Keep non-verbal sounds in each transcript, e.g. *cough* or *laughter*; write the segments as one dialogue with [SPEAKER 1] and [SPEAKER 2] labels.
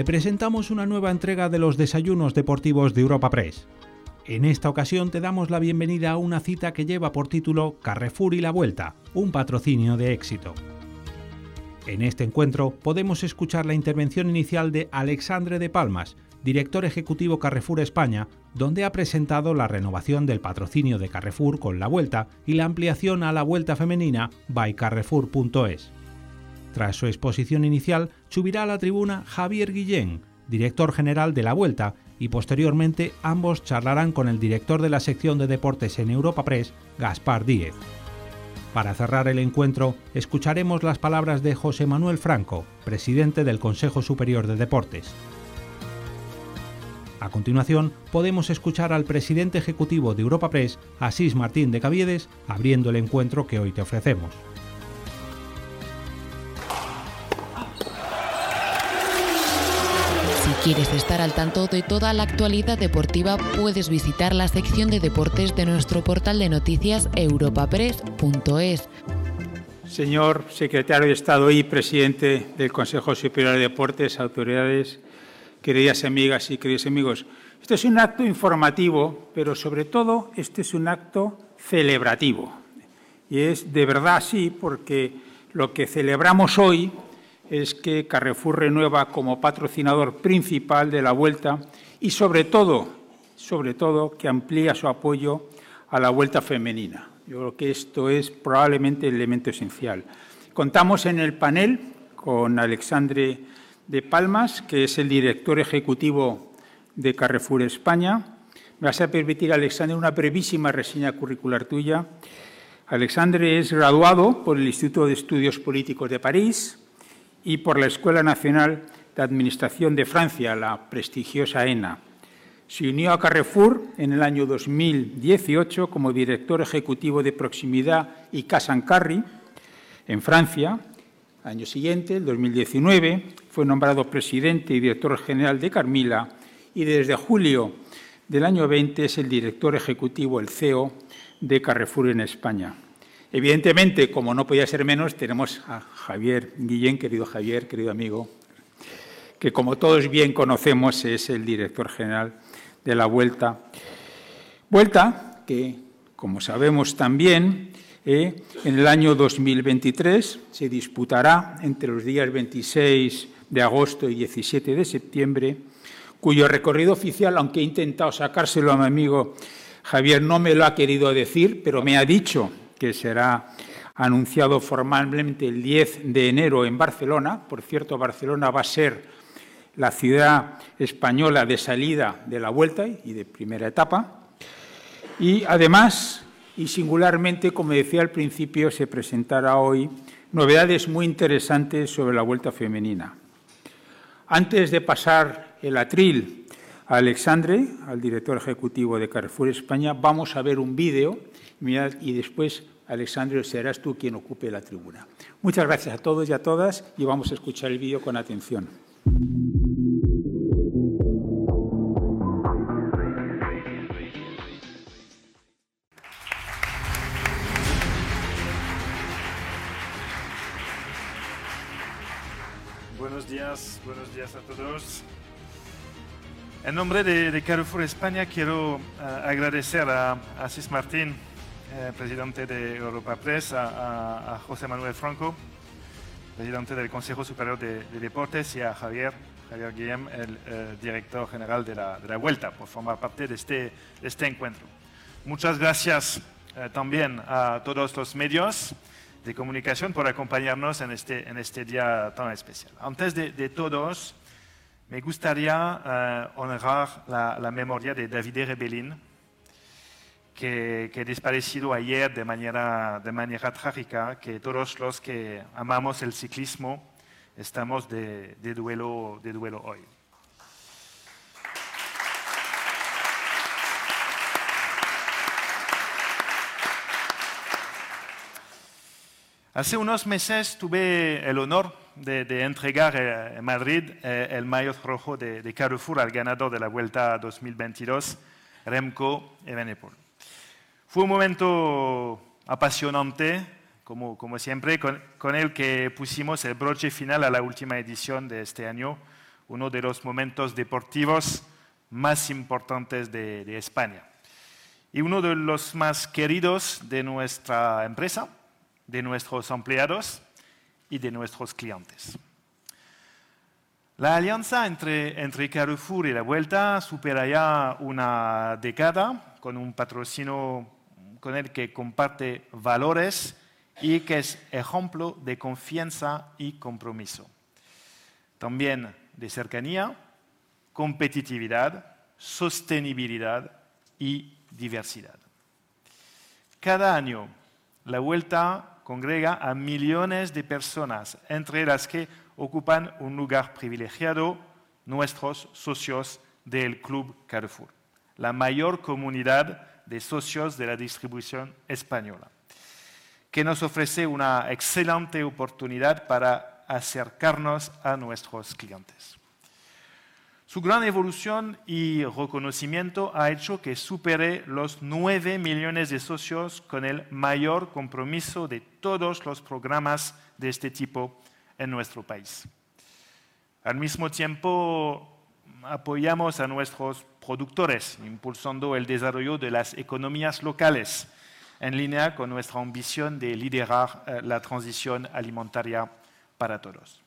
[SPEAKER 1] te presentamos una nueva entrega de los desayunos deportivos de Europa Press. En esta ocasión te damos la bienvenida a una cita que lleva por título Carrefour y la Vuelta, un patrocinio de éxito. En este encuentro podemos escuchar la intervención inicial de Alexandre de Palmas, director ejecutivo Carrefour España, donde ha presentado la renovación del patrocinio de Carrefour con la Vuelta y la ampliación a la Vuelta Femenina by Carrefour.es. Tras su exposición inicial, subirá a la tribuna Javier Guillén, director general de la Vuelta, y posteriormente ambos charlarán con el director de la sección de deportes en Europa Press, Gaspar Díez. Para cerrar el encuentro, escucharemos las palabras de José Manuel Franco, presidente del Consejo Superior de Deportes. A continuación, podemos escuchar al presidente ejecutivo de Europa Press, Asís Martín de Caviedes, abriendo el encuentro que hoy te ofrecemos.
[SPEAKER 2] Quieres estar al tanto de toda la actualidad deportiva, puedes visitar la sección de deportes de nuestro portal de noticias europapress.es.
[SPEAKER 3] Señor secretario de Estado y presidente del Consejo Superior de Deportes, autoridades, queridas amigas y queridos amigos, este es un acto informativo, pero sobre todo este es un acto celebrativo. Y es de verdad así porque lo que celebramos hoy es que Carrefour renueva como patrocinador principal de la Vuelta y sobre todo, sobre todo que amplía su apoyo a la Vuelta femenina. Yo creo que esto es probablemente el elemento esencial. Contamos en el panel con Alexandre de Palmas, que es el director ejecutivo de Carrefour España. Me vas a permitir, Alexandre, una brevísima reseña curricular tuya. Alexandre es graduado por el Instituto de Estudios Políticos de París, y por la Escuela Nacional de Administración de Francia, la prestigiosa ENA. Se unió a Carrefour en el año 2018 como director ejecutivo de proximidad y Carry en Francia. Año siguiente, el 2019, fue nombrado presidente y director general de Carmila y desde julio del año 20 es el director ejecutivo, el CEO de Carrefour en España. Evidentemente, como no podía ser menos, tenemos a Javier Guillén, querido Javier, querido amigo, que como todos bien conocemos es el director general de la Vuelta. Vuelta que, como sabemos también, eh, en el año 2023 se disputará entre los días 26 de agosto y 17 de septiembre, cuyo recorrido oficial, aunque he intentado sacárselo a mi amigo Javier, no me lo ha querido decir, pero me ha dicho que será anunciado formalmente el 10 de enero en Barcelona. Por cierto, Barcelona va a ser la ciudad española de salida de la vuelta y de primera etapa. Y además, y singularmente, como decía al principio, se presentará hoy novedades muy interesantes sobre la vuelta femenina. Antes de pasar el atril a Alexandre, al director ejecutivo de Carrefour España, vamos a ver un vídeo y después, Alexandre, serás tú quien ocupe la tribuna. Muchas gracias a todos y a todas y vamos a escuchar el vídeo con atención.
[SPEAKER 4] Buenos días, buenos días a todos. En nombre de, Carrefour España quiero uh, agradecer a Asís Martín eh, presidente de Europa Press, a, José Manuel Franco, presidente del Consejo Superior de, Deportes, y a Javier, Javier Guillem, el eh, director general de la, Vuelta, por formar parte de este, este encuentro. Muchas gracias eh, también a todos los medios de comunicación por acompañarnos en este, en este día tan especial. Antes de, todos, me gustaría honrar la, la, memoria de David Rebellin, que, que desaparecido ayer de manera, de manera trágica, que todos los que amamos el ciclismo estamos de, de duelo, de duelo hoy. Hace unos meses tuve el honor de, de entregar eh, en Madrid eh, el maillot rojo de, de, Carrefour al ganador de la Vuelta 2022, Remco Evenepoel. Fue un momento apasionante, como, como siempre, con, el que pusimos el broche final a la última edición de este año, uno de los momentos deportivos más importantes de, España y uno de los más queridos de nuestra empresa, de nuestros empleados y de nuestros clientes. La alianza entre, entre, Carrefour y la Vuelta supera ya una década con un patrocinio con el que comparte valores y que es ejemplo de confianza y compromiso. También de cercanía, competitividad, sostenibilidad y diversidad. Cada año, la Vuelta congrega a millones de personas, entre las que ocupan un lugar privilegiado nuestros socios del Club Carrefour, la mayor comunidad de socios de la distribución española, que nos ofrece una excelente oportunidad para acercarnos a nuestros clientes. Su gran evolución y reconocimiento ha hecho que supere los 9 millones de socios con el mayor compromiso de todos los programas de este tipo en nuestro país. Al mismo tiempo, apoyamos a nuestros productores, impulsando el desarrollo de las economías locales, en línea con nuestra ambición de liderar eh, la transición alimentaria para todos.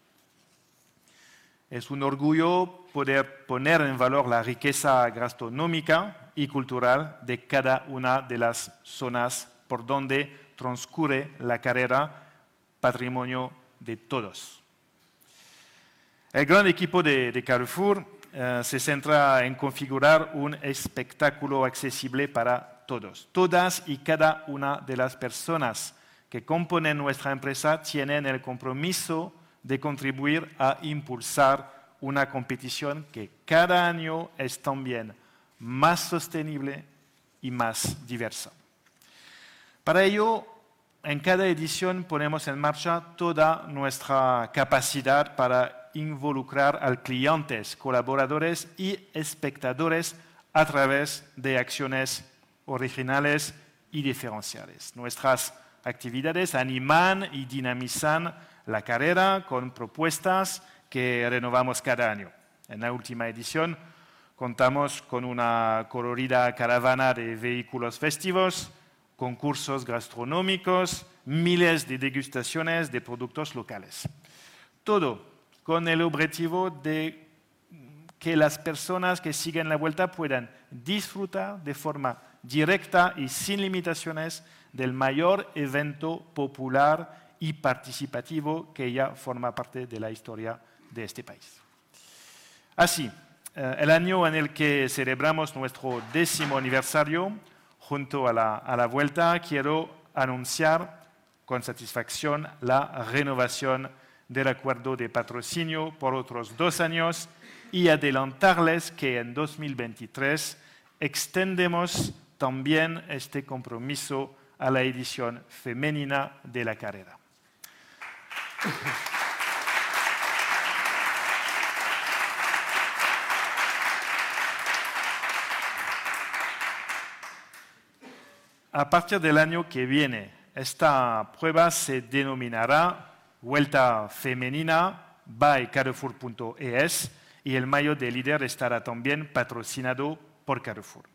[SPEAKER 4] Es un orgullo poder poner en valor la riqueza gastronómica y cultural de cada una de las zonas por donde transcurre la carrera patrimonio de todos. El gran equipo de, Carrefour eh, se centra en configurar un espectáculo accesible para todos. Todas y cada una de las personas que componen nuestra empresa tienen el compromiso de contribuir a impulsar una competición que cada año es también más sostenible y más diversa. Para ello, en cada edición ponemos en marcha toda nuestra capacidad para involucrar a clientes, colaboradores y espectadores a través de acciones originales y diferenciales. Nuestras actividades animan y dinamizan la carrera con propuestas que renovamos cada año. En la última edición contamos con una colorida caravana de vehículos festivos, concursos gastronómicos, miles de degustaciones de productos locales. Todo con el objetivo de que las personas que siguen la vuelta puedan disfrutar de forma directa y sin limitaciones del mayor evento popular y participativo que ya forma parte de la historia de este país. Así, eh, el año en el que celebramos nuestro décimo aniversario, junto a la, a la vuelta, quiero anunciar con satisfacción la renovación del acuerdo de patrocinio por otros dos años y adelantarles que en 2023 extendemos también este compromiso a la edición femenina de la carrera. A partir del año que viene, esta prueba se denominará Vuelta Femenina by Carrefour.es y el mayo de líder estará también patrocinado por Carrefour.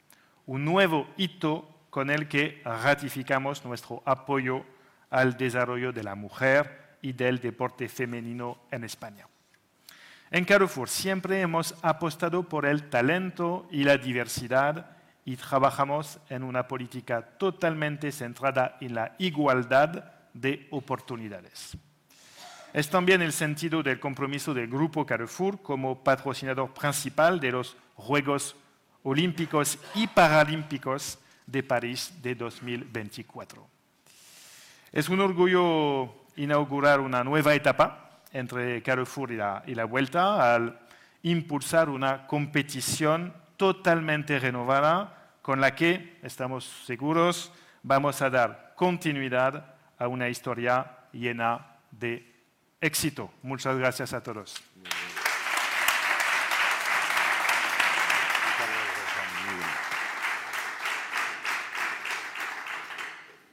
[SPEAKER 4] Un nuevo hito con el que ratificamos nuestro apoyo al desarrollo de la mujer y del deporte femenino en España. En Carrefour siempre hemos apostado por el talento y la diversidad y trabajamos en una política totalmente centrada en la igualdad de oportunidades. Es también el sentido del compromiso del Grupo Carrefour como patrocinador principal de los Juegos Olímpicos y Paralímpicos de París de 2024. Es un orgullo inaugurar una nueva etapa entre Carrefour y la, Vuelta al impulsar una competición totalmente renovada con la que, estamos seguros, vamos a dar continuidad a una historia llena de éxito. Muchas gracias a todos.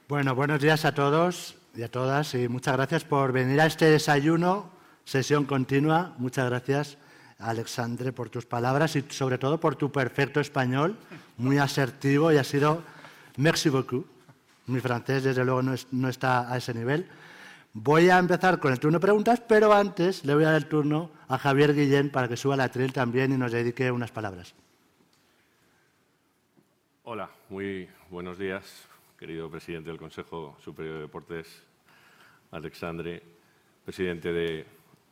[SPEAKER 5] Bueno, buenos días a todos y a todas y muchas gracias por venir a este desayuno, sesión continua. Muchas gracias. Alexandre, por tus palabras y sobre todo por tu perfecto español, muy asertivo y ha sido merci beaucoup. Mi francés, desde luego, no, no está a ese nivel. Voy a empezar con el turno de preguntas, pero antes le voy a dar el turno a Javier Guillén para que suba la tril también y nos dedique unas palabras.
[SPEAKER 6] Hola, muy buenos días, querido presidente del Consejo Superior de Deportes, Alexandre, presidente de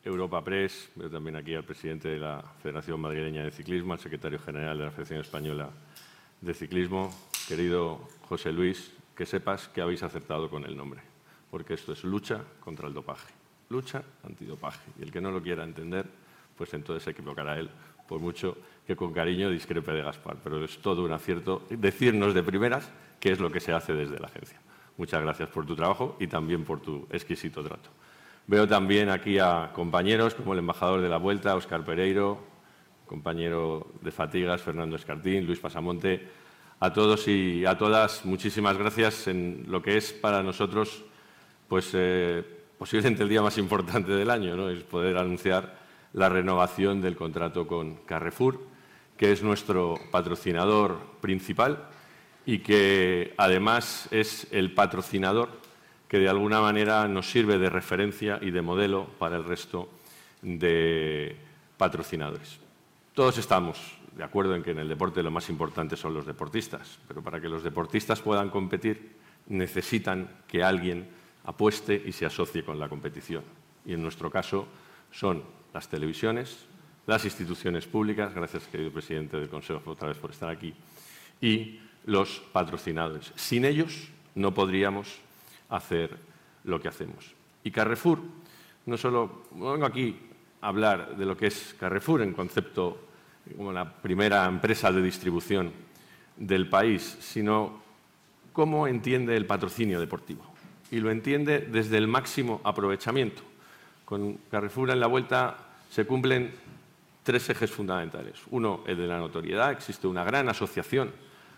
[SPEAKER 6] Europa Press, veo también aquí al presidente de la Federación Madrileña de Ciclismo, al secretario general de la Federación Española de Ciclismo, querido José Luis, que sepas que habéis acertado con el nombre, porque esto es lucha contra el dopaje, lucha antidopaje. Y el que no lo quiera entender, pues entonces se equivocará él, por mucho que con cariño discrepe de Gaspar, pero es todo un acierto decirnos de primeras qué es lo que se hace desde la agencia. Muchas gracias por tu trabajo y también por tu exquisito trato. Veo también aquí a compañeros como el embajador de la Vuelta, Óscar Pereiro, compañero de Fatigas, Fernando Escartín, Luis Pasamonte. A todos y a todas, muchísimas gracias en lo que es para nosotros pues, eh, posiblemente el día más importante del año, ¿no? es poder anunciar la renovación del contrato con Carrefour, que es nuestro patrocinador principal y que además es el patrocinador que de alguna manera nos sirve de referencia y de modelo para el resto de patrocinadores. Todos estamos de acuerdo en que en el deporte lo más importante son los deportistas, pero para que los deportistas puedan competir necesitan que alguien apueste y se asocie con la competición. Y en nuestro caso son las televisiones, las instituciones públicas, gracias querido presidente del Consejo otra vez por estar aquí, y los patrocinadores. Sin ellos no podríamos hacer lo que hacemos. Y Carrefour, no solo vengo aquí a hablar de lo que es Carrefour en concepto como la primera empresa de distribución del país, sino cómo entiende el patrocinio deportivo. Y lo entiende desde el máximo aprovechamiento. Con Carrefour en la vuelta se cumplen tres ejes fundamentales. Uno, el de la notoriedad. Existe una gran asociación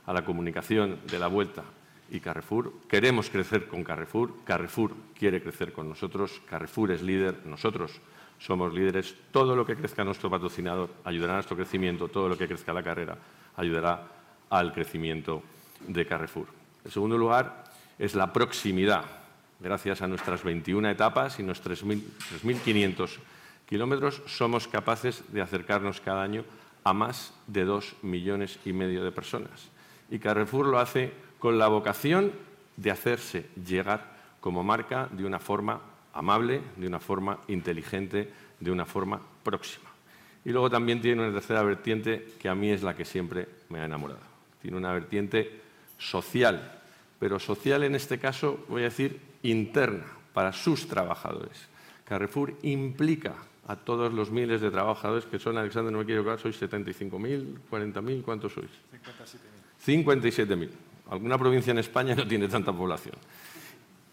[SPEAKER 6] a la comunicación de la vuelta y Carrefour. Queremos crecer con Carrefour. Carrefour quiere crecer con nosotros. Carrefour es líder. Nosotros somos líderes. Todo lo que crezca nuestro patrocinador ayudará a nuestro crecimiento. Todo lo que crezca la carrera ayudará al crecimiento de Carrefour. En segundo lugar, es la proximidad gracias a nuestras 21 etapas y nuestros 3.500 kilómetros, somos capaces de acercarnos cada año a más de dos millones y medio de personas. Y Carrefour lo hace con la vocación de hacerse llegar como marca de una forma amable, de una forma inteligente, de una forma próxima. Y luego también tiene una tercera vertiente que a mí es la que siempre me ha enamorado. Tiene una vertiente social, pero social en este caso, voy a decir, interna para sus trabajadores. Carrefour implica a todos los miles de trabajadores que son, Alexander, no me quiero equivocar, sois 75.000, 40.000, ¿cuántos sois? 57.000. 57.000. Alguna provincia en España no tiene tanta población.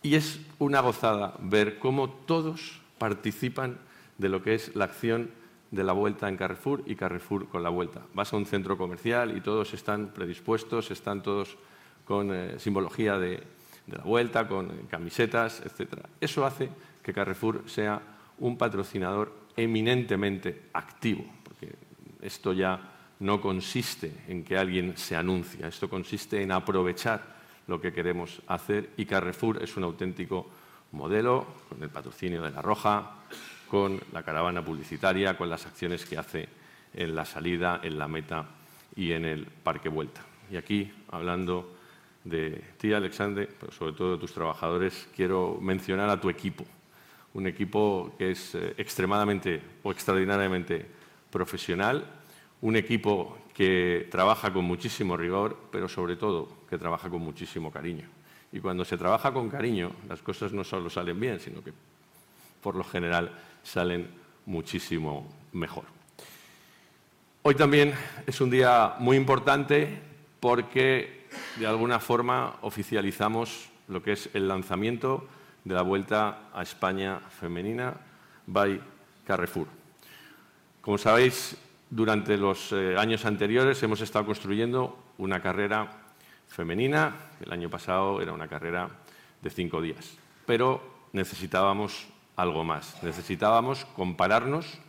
[SPEAKER 6] Y es una gozada ver cómo todos participan de lo que es la acción de la vuelta en Carrefour y Carrefour con la vuelta. Vas a un centro comercial y todos están predispuestos, están todos con eh, simbología de, de la vuelta, con camisetas, etc. Eso hace que Carrefour sea un patrocinador eminentemente activo, porque esto ya no consiste en que alguien se anuncia, esto consiste en aprovechar lo que queremos hacer y Carrefour es un auténtico modelo con el patrocinio de La Roja, con la caravana publicitaria, con las acciones que hace en la salida, en la meta y en el parque vuelta. Y aquí, hablando de ti, Alexandre, pero sobre todo de tus trabajadores, quiero mencionar a tu equipo. Un equipo que es eh, extremadamente o extraordinariamente profesional, un equipo que trabaja con muchísimo rigor, pero sobre todo que trabaja con muchísimo cariño. Y cuando se trabaja con cariño, las cosas no solo salen bien, sino que por lo general salen muchísimo mejor. Hoy también es un día muy importante porque de alguna forma oficializamos lo que es el lanzamiento de la Vuelta a España Femenina by Carrefour. Como sabéis, durante los eh, años anteriores hemos estado construyendo una carrera femenina, el año pasado era una carrera de cinco días, pero necesitábamos algo más, necesitábamos compararnos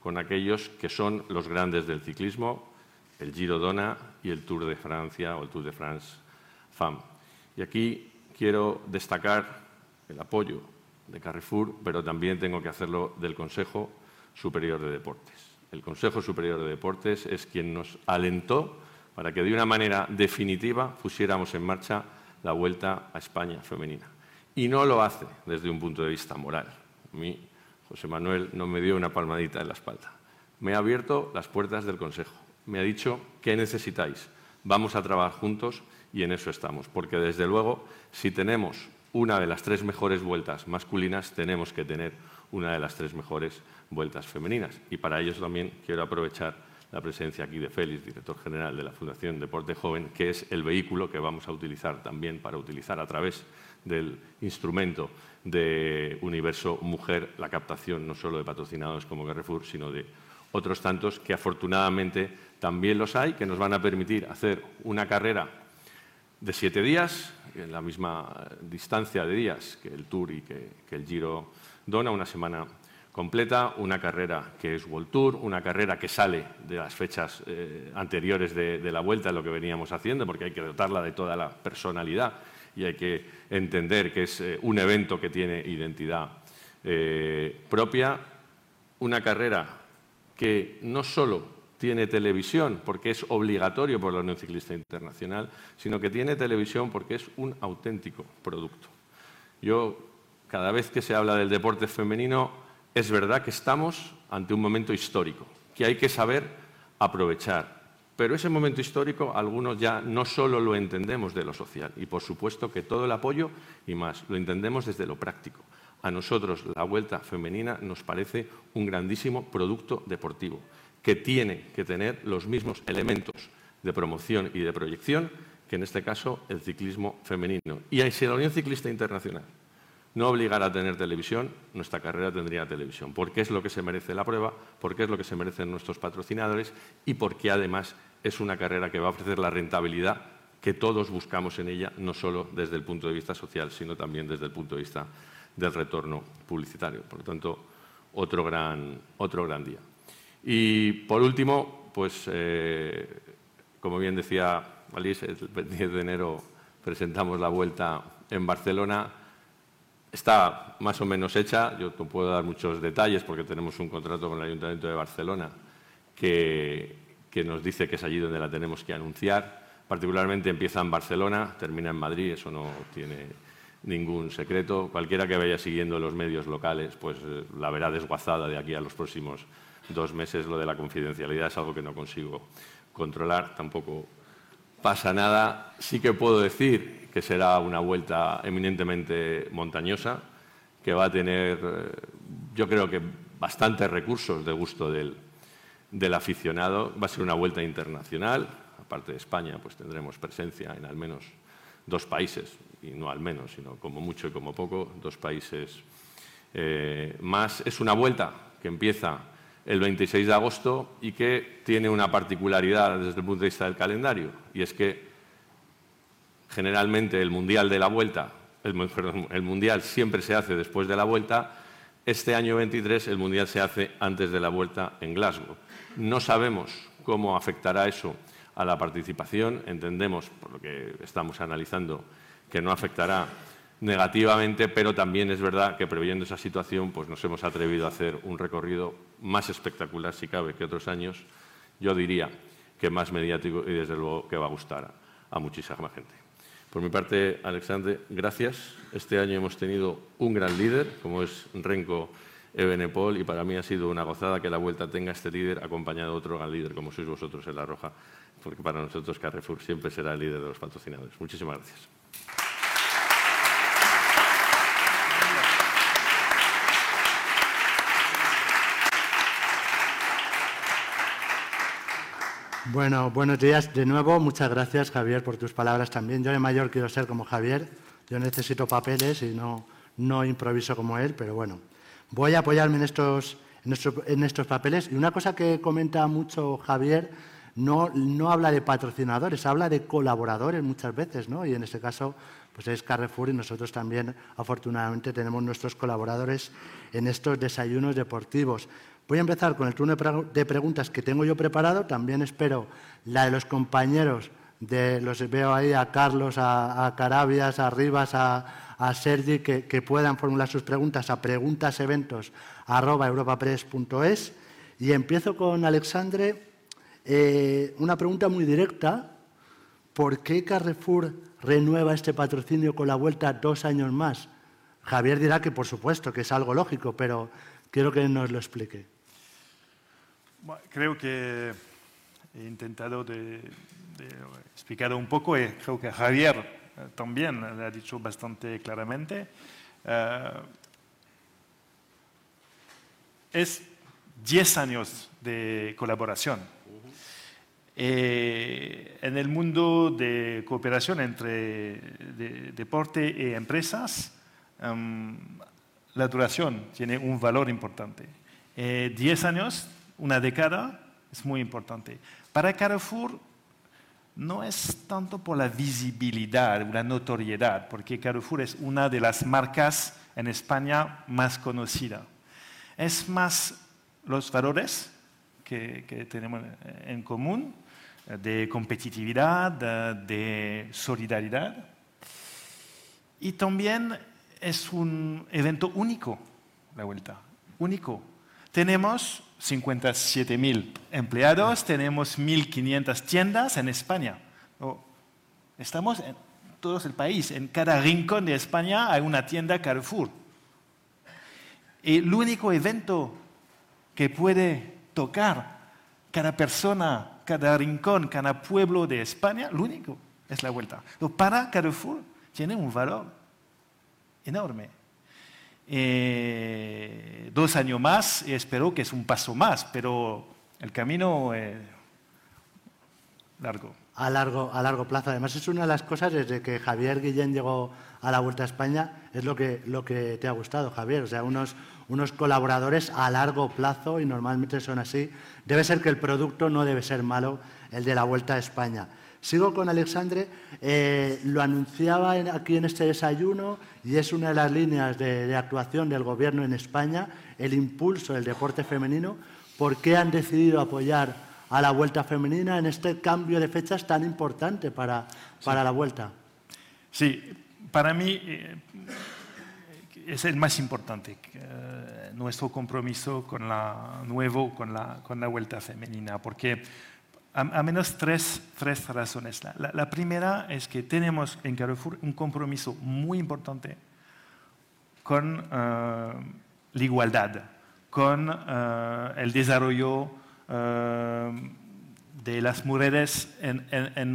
[SPEAKER 6] con aquellos que son los grandes del ciclismo, el Giro Dona y el Tour de Francia o el Tour de France FAM. Y aquí quiero destacar el apoyo de Carrefour, pero también tengo que hacerlo del Consejo Superior de Deportes. El Consejo Superior de Deportes es quien nos alentó para que de una manera definitiva pusiéramos en marcha la Vuelta a España femenina. Y no lo hace desde un punto de vista moral. A mí, José Manuel no me dio una palmadita en la espalda. Me ha abierto las puertas del Consejo. Me ha dicho, ¿qué necesitáis? Vamos a trabajar juntos y en eso estamos. Porque, desde luego, si tenemos una de las tres mejores vueltas masculinas, tenemos que tener una de las tres mejores vueltas femeninas. Y para ello también quiero aprovechar la presencia aquí de Félix, director general de la Fundación Deporte Joven, que es el vehículo que vamos a utilizar también para utilizar a través del instrumento de Universo Mujer la captación no solo de patrocinados como Carrefour, sino de otros tantos que afortunadamente también los hay, que nos van a permitir hacer una carrera de siete días, en la misma distancia de días que el Tour y que, el Giro Dona, una semana completa, una carrera que es World Tour, una carrera que sale de las fechas eh, anteriores de, la vuelta, lo que veníamos haciendo, porque hay que dotarla de toda la personalidad y hay que entender que es eh, un evento que tiene identidad eh, propia, una carrera que no solo tiene televisión porque es obligatorio por la Unión Ciclista Internacional, sino que tiene televisión porque es un auténtico producto. Yo, cada vez que se habla del deporte femenino, es verdad que estamos ante un momento histórico, que hay que saber aprovechar. Pero ese momento histórico, algunos ya no solo lo entendemos de lo social, y por supuesto que todo el apoyo y más, lo entendemos desde lo práctico. A nosotros la vuelta femenina nos parece un grandísimo producto deportivo que tiene que tener los mismos elementos de promoción y de proyección que en este caso el ciclismo femenino. Y si la Unión Ciclista Internacional no obligara a tener televisión, nuestra carrera tendría televisión, porque es lo que se merece la prueba, porque es lo que se merecen nuestros patrocinadores y porque además es una carrera que va a ofrecer la rentabilidad que todos buscamos en ella, no solo desde el punto de vista social, sino también desde el punto de vista del retorno publicitario. Por lo tanto, otro gran, otro gran día. Y por último, pues eh, como bien decía Alice, el 10 de enero presentamos la vuelta en Barcelona. Está más o menos hecha, yo te puedo dar muchos detalles porque tenemos un contrato con el Ayuntamiento de Barcelona que, que nos dice que es allí donde la tenemos que anunciar. Particularmente empieza en Barcelona, termina en Madrid, eso no tiene ningún secreto. Cualquiera que vaya siguiendo los medios locales, pues eh, la verá desguazada de aquí a los próximos dos meses lo de la confidencialidad es algo que no consigo controlar, tampoco pasa nada. Sí que puedo decir que será una vuelta eminentemente montañosa, que va a tener, eh, yo creo que bastantes recursos de gusto del, aficionado. Va a ser una vuelta internacional, aparte de España, pues tendremos presencia en al menos dos países, y no al menos, sino como mucho y como poco, dos países eh, más. Es una vuelta que empieza el 26 de agosto y que tiene una particularidad desde el punto de vista del calendario, y es que generalmente el Mundial de la Vuelta, el, Mundial siempre se hace después de la Vuelta, este año 23 el Mundial se hace antes de la Vuelta en Glasgow. No sabemos cómo afectará eso a la participación, entendemos, por lo que estamos analizando, que no afectará negativamente, pero también es verdad que previendo esa situación pues nos hemos atrevido a hacer un recorrido más espectacular, si cabe, que otros años, yo diría que más mediático y desde luego que va a gustar a, muchísima gente. Por mi parte, Alexandre, gracias. Este año hemos tenido un gran líder, como es Renko Ebenepol, y para mí ha sido una gozada que la vuelta tenga este líder acompañado de otro gran líder, como sois vosotros en La Roja, porque para nosotros Carrefour siempre será el líder de los patrocinadores. Muchísimas gracias.
[SPEAKER 5] Bueno, buenos días de nuevo. Muchas gracias, Javier, por tus palabras también. Yo de mayor quiero ser como Javier. Yo necesito papeles y no, no improviso como él, pero bueno. Voy a apoyarme en estos, en estos, papeles. Y una cosa que comenta mucho Javier, no, no habla de patrocinadores, habla de colaboradores muchas veces, ¿no? Y en este caso, pues es Carrefour y nosotros también, afortunadamente, tenemos nuestros colaboradores en estos desayunos deportivos. Voy a empezar con el turno de preguntas que tengo yo preparado. También espero la de los compañeros, de los veo ahí a Carlos, a, Carabias, a Rivas, a, Sergi, que, puedan formular sus preguntas a preguntaseventos.europapress.es. Y empiezo con Alexandre. Eh, una pregunta muy directa. ¿Por qué Carrefour renueva este patrocinio con la vuelta dos años más? Javier dirá que por supuesto, que es algo lógico, pero quiero que nos lo explique.
[SPEAKER 4] Creo que he intentado de, explicar un poco y creo que Javier eh, también lo ha dicho bastante claramente. Eh, es 10 años de colaboración. Eh, en el mundo de cooperación entre deporte y empresas, em, la duración tiene un valor importante. 10 años una década es muy importante. Para Carrefour no es tanto por la visibilidad, la notoriedad, porque Carrefour es una de las marcas en España más conocida. Es más los valores que, tenemos en común, de competitividad, de solidaridad. Y también es un evento único, la vuelta, único. Tenemos 57.000 empleados, tenemos 1.500 tiendas en España. Estamos en todo el país, en cada rincón de España hay una tienda Carrefour. Y el único evento que puede tocar cada persona, cada rincón, cada pueblo de España, lo único es la vuelta. Para Carrefour tiene un valor enorme. Eh, dos años más espero que es un paso más, pero el camino es largo.
[SPEAKER 5] A largo, a largo plazo. Además, es una de las cosas desde que Javier Guillén llegó a la Vuelta a España, es lo que, lo que te ha gustado, Javier. O sea, unos, unos colaboradores a largo plazo y normalmente son así. Debe ser que el producto no debe ser malo, el de la Vuelta a España. Sigo con Alexandre, eh, lo anunciaba aquí en este desayuno y es una de las líneas de, actuación del Gobierno en España, el impulso del deporte femenino. ¿Por qué han decidido apoyar a la Vuelta Femenina en este cambio de fechas tan importante para, para la Vuelta?
[SPEAKER 4] Sí, para mí eh, es el más importante, eh, nuestro compromiso con la, nuevo con la, con la Vuelta Femenina, porque a, menos tres, tres razones. La, primera es que tenemos en Carrefour un compromiso muy importante con eh, la igualdad, con eh, el desarrollo eh, de las mujeres en,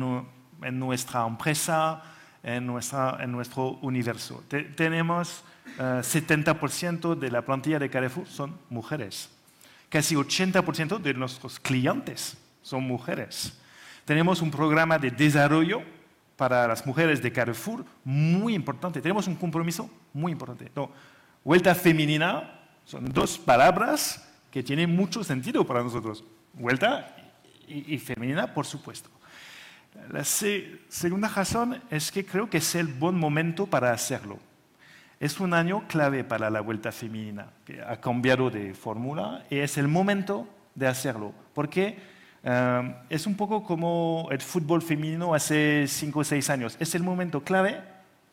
[SPEAKER 4] nuestra empresa, en, nuestro universo. tenemos 70% de la plantilla de Carrefour son mujeres, casi 80% de nuestros clientes son mujeres. Tenemos un programa de desarrollo para las mujeres de Carrefour muy importante. Tenemos un compromiso muy importante. vuelta femenina son dos palabras que tienen mucho sentido para nosotros. Vuelta y, femenina, por supuesto. La segunda razón es que creo que es el buen momento para hacerlo. Es un año clave para la vuelta femenina, que ha cambiado de fórmula y es el momento de hacerlo. Porque Es un poco como el fútbol femenino hace cinco o seis años. Es el momento clave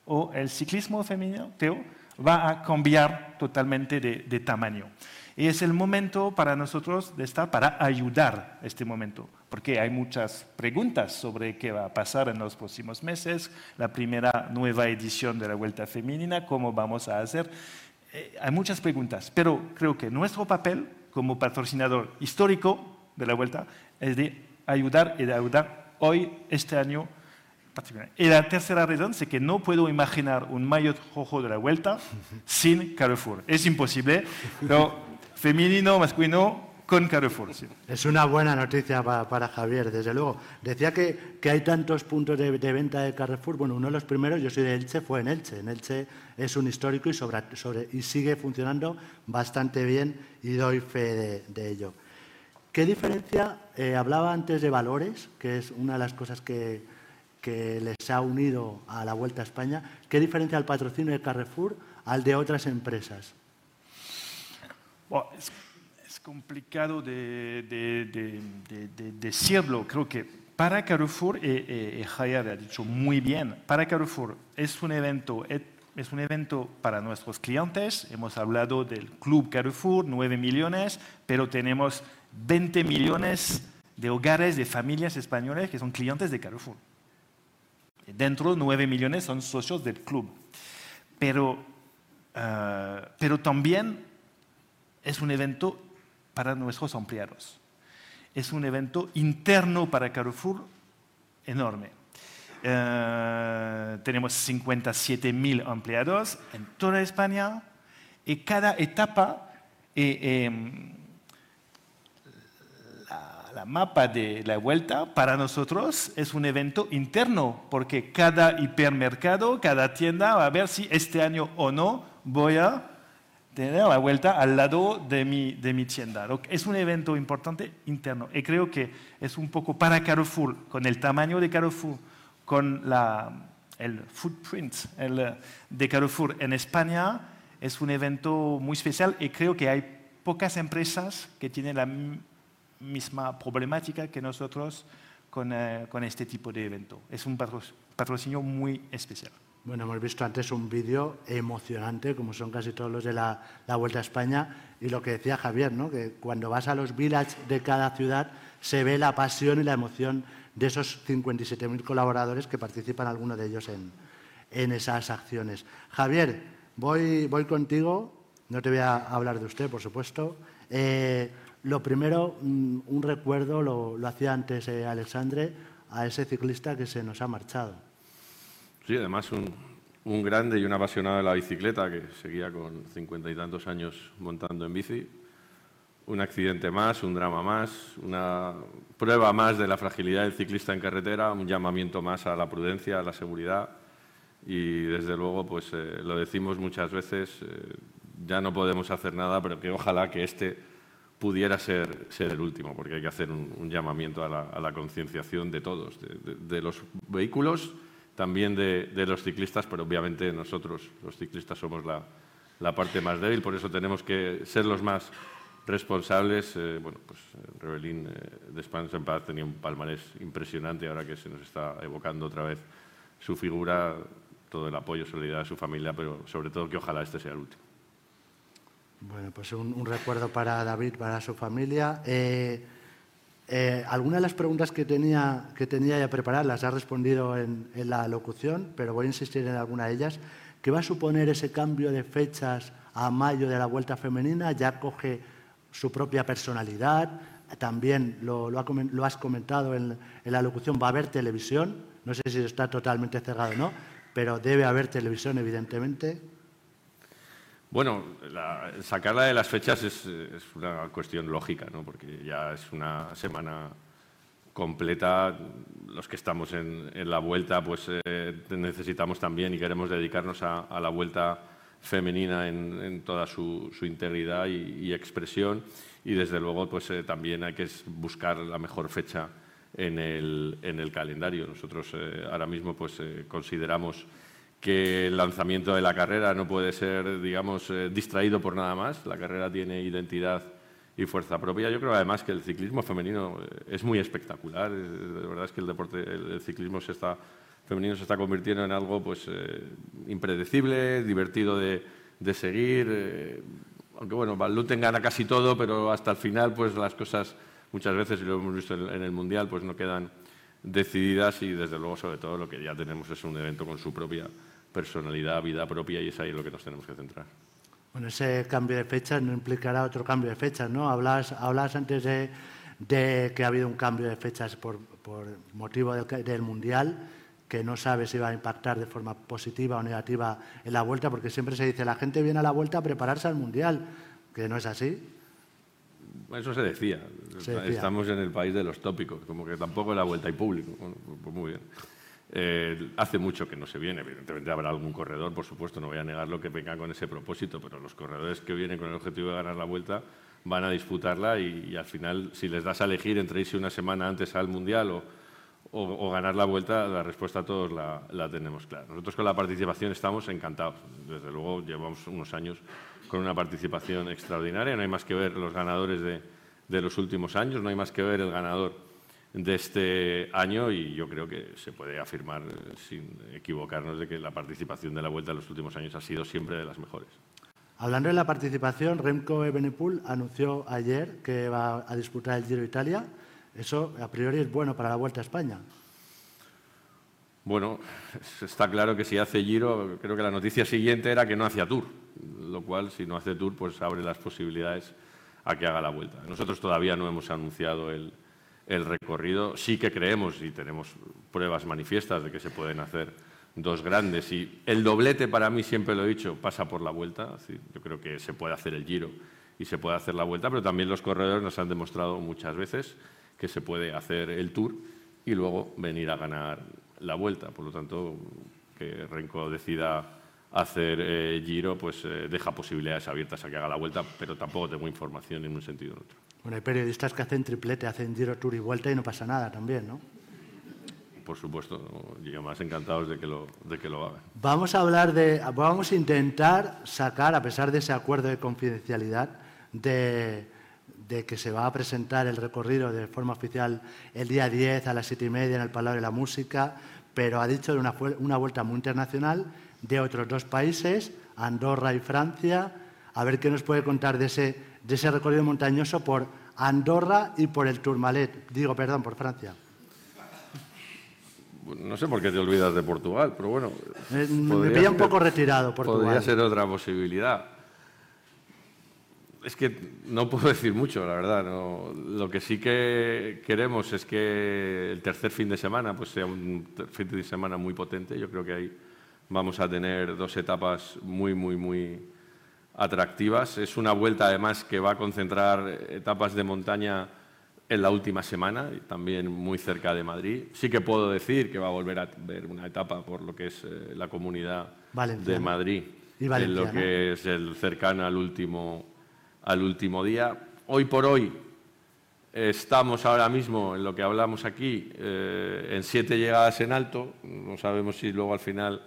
[SPEAKER 4] o el ciclismo femenino, Teo, va a cambiar totalmente de, tamaño. Y es el momento para nosotros de estar para ayudar este momento, porque hay muchas preguntas sobre qué va a pasar en los próximos meses, la primera nueva edición de la Vuelta Femenina, cómo vamos a hacer. Eh, hay muchas preguntas, pero creo que nuestro papel como patrocinador histórico de la Vuelta es de ayudar y de ayudar hoy, este año particular. Y la tercera razón es que no puedo imaginar un maillot rojo de la vuelta *laughs* sin Carrefour. Es imposible, pero femenino, masculino, con Carrefour.
[SPEAKER 5] Es una buena noticia para, Javier, desde luego. Decía que, que hay tantos puntos de, venta de Carrefour. Bueno, uno de los primeros, yo soy de Elche, fue en Elche. En Elche es un histórico y, sobre, sobre, y sigue funcionando bastante bien y doy fe de ello. ¿Qué diferencia? Eh, hablaba antes de valores, que es una de las cosas que, les ha unido a la Vuelta a España. ¿Qué diferencia el patrocinio de Carrefour al de otras empresas?
[SPEAKER 4] es, complicado de, decirlo. Creo que para Carrefour, y, Javier ha dicho muy bien, para Carrefour es un evento es un evento para nuestros clientes. Hemos hablado del Club Carrefour, 9 millones, pero tenemos 20 millones de hogares, de familias españolas que son clientes de Carrefour. Dentro, 9 millones son socios del club. Pero, eh, pero también es un evento para nuestros empleados. Es un evento interno para Carrefour enorme. Eh, tenemos 57 mil empleados en toda España y cada etapa, eh, em, la, mapa de la vuelta para nosotros es un evento interno, porque cada hipermercado, cada tienda va a ver si este año o no voy a tener la vuelta al lado de mi, de mi tienda. Es un evento importante interno y creo que es un poco para Carrefour, con el tamaño de Carrefour, con la, el footprint el, de Carrefour en España, es un evento muy especial y creo que hay pocas empresas que tienen la misma problemática que nosotros con, eh, con este tipo de evento. Es un patrocinio muy especial.
[SPEAKER 5] Bueno, hemos visto antes un vídeo emocionante, como son casi todos los de la, Vuelta a España, y lo que decía Javier, ¿no? que cuando vas a los villages de cada ciudad se ve la pasión y la emoción de esos 57.000 colaboradores que participan, algunos de ellos, en, en esas acciones. Javier, voy, voy contigo, no te voy a hablar de usted, por supuesto. Eh, lo primero, mm, un recuerdo, lo, lo hacía antes eh, Alexandre, a ese ciclista que se nos ha marchado.
[SPEAKER 6] Sí, además un, un, grande y un apasionado de la bicicleta que seguía con cincuenta y tantos años montando en bici. Un accidente más, un drama más, una prueba más de la fragilidad del ciclista en carretera, un llamamiento más a la prudencia, a la seguridad. Y desde luego, pues eh, lo decimos muchas veces, eh, ya no podemos hacer nada, pero que ojalá que este pudiera ser, ser el último, porque hay que hacer un, llamamiento a la, concienciación de todos, de los vehículos también de, los ciclistas, pero obviamente nosotros, los ciclistas, somos la, parte más débil, por eso tenemos que ser los más responsables. Eh, bueno, pues eh, Rebelín eh, de Spans en Paz tenía un palmarés impresionante, ahora que se nos está evocando otra vez su figura, todo el apoyo, solidaridad a su familia, pero sobre todo que ojalá este sea el último.
[SPEAKER 5] Bueno, pues un, recuerdo para David, para su familia. Eh, algunas de las preguntas que tenía, que tenía ya preparadas las ha respondido en, la locución, pero voy a insistir en alguna de ellas. ¿Qué va a suponer ese cambio de fechas a mayo de la Vuelta Femenina? Ya coge su propia personalidad, también lo, has comentado en, la locución, va a haber televisión, no sé si está totalmente cerrado o no, pero debe haber televisión, evidentemente.
[SPEAKER 6] Bueno, sacarla de las fechas es, una cuestión lógica, ¿no? porque ya es una semana completa. Los que estamos en, la vuelta, pues eh, necesitamos también y queremos dedicarnos a, la vuelta femenina en, toda su, integridad y, expresión. Y desde luego, pues eh, también hay que buscar la mejor fecha en el, en el calendario. Nosotros eh, ahora mismo, pues consideramos que el lanzamiento de la carrera no puede ser, digamos, eh, distraído por nada más. La carrera tiene identidad y fuerza propia. Yo creo además que el ciclismo femenino eh, es muy espectacular. De verdad es que el deporte, el ciclismo se está, femenino se está convirtiendo en algo pues, eh, impredecible, divertido de, seguir. aunque bueno, Van gana casi todo, pero hasta el final pues las cosas muchas veces, y lo hemos visto en, el Mundial, pues no quedan decididas y desde luego sobre todo lo que ya tenemos es un evento con su propia personalidad, vida propia y es ahí lo que nos tenemos que centrar.
[SPEAKER 5] Bueno, ese cambio de fechas no implicará otro cambio de fechas, ¿no? Hablas, hablas antes de, que ha habido un cambio de fechas por, motivo del, Mundial, que no sabe si va a impactar de forma positiva o negativa en la vuelta, porque siempre se dice, la gente viene a la vuelta a prepararse al Mundial, que no es así.
[SPEAKER 6] Eso se decía. Estamos en el país de los tópicos, como que tampoco la vuelta hay público. pues muy bien. Eh, hace mucho que no se viene, evidentemente habrá algún corredor, por supuesto, no voy a negarlo que venga con ese propósito, pero los corredores que vienen con el objetivo de ganar la vuelta van a disputarla y, al final, si les das a elegir entre irse una semana antes al Mundial o, o, ganar la vuelta, la respuesta a todos la, la, tenemos clara. Nosotros con la participación estamos encantados. Desde luego llevamos unos años con una participación extraordinaria. No hay más que ver los ganadores de, de los últimos años, no hay más que ver el ganador de este año y yo creo que se puede afirmar eh, sin equivocarnos de que la participación de la Vuelta en los últimos años ha sido siempre de las mejores.
[SPEAKER 5] Hablando de la participación, Remco Evenepoel anunció ayer que va a disputar el Giro Italia. Eso a priori es bueno para la Vuelta a España.
[SPEAKER 6] Bueno, está claro que si hace Giro, creo que la noticia siguiente era que no hacía Tour, lo cual si no hace Tour pues abre las posibilidades a que haga la Vuelta. Nosotros todavía no hemos anunciado el, el recorrido. Sí que creemos y tenemos pruebas manifiestas de que se pueden hacer dos grandes. Y el doblete, para mí, siempre lo he dicho, pasa por la vuelta. Yo creo que se puede hacer el giro y se puede hacer la vuelta, pero también los corredores nos han demostrado muchas veces que se puede hacer el tour y luego venir a ganar la vuelta. Por lo tanto, que Renko decida hacer eh, giro, pues eh, deja posibilidades abiertas a que haga la vuelta, pero tampoco tengo información en un sentido en otro.
[SPEAKER 5] Bueno, hay periodistas que hacen triplete, hacen giro, tour y vuelta y no pasa nada también, ¿no?
[SPEAKER 6] Por supuesto, y más encantados de que, lo, de que lo hagan.
[SPEAKER 5] Vamos a hablar de, vamos a intentar sacar, a pesar de ese acuerdo de confidencialidad, de, de que se va a presentar el recorrido de forma oficial el día 10 a las 7 y media en el Palau de la Música, pero ha dicho de una, una vuelta muy internacional de otros dos países, Andorra y Francia. A ver qué nos puede contar de ese, de ese recorrido montañoso por Andorra y por el Tourmalet. Digo, perdón, por Francia.
[SPEAKER 6] No sé por qué te olvidas de Portugal, pero bueno.
[SPEAKER 5] Eh, me pilla un poco retirado Portugal.
[SPEAKER 6] Podría ser otra posibilidad. Es que no puedo *laughs* decir mucho, la verdad. No. Lo que sí que queremos es que el tercer fin de semana pues, sea un fin de semana muy potente. Yo creo que ahí vamos a tener dos etapas muy, muy, muy atractivas. Es una vuelta además que va a concentrar etapas de montaña en la última semana, y también muy cerca de Madrid. Sí que puedo decir que va a volver a ver una etapa por lo que es eh, la comunidad de Madrid,
[SPEAKER 5] y
[SPEAKER 6] en lo que es el cercano al último, al último día. Hoy por hoy estamos ahora mismo en lo que hablamos aquí, eh, en siete llegadas en alto. No sabemos si luego al final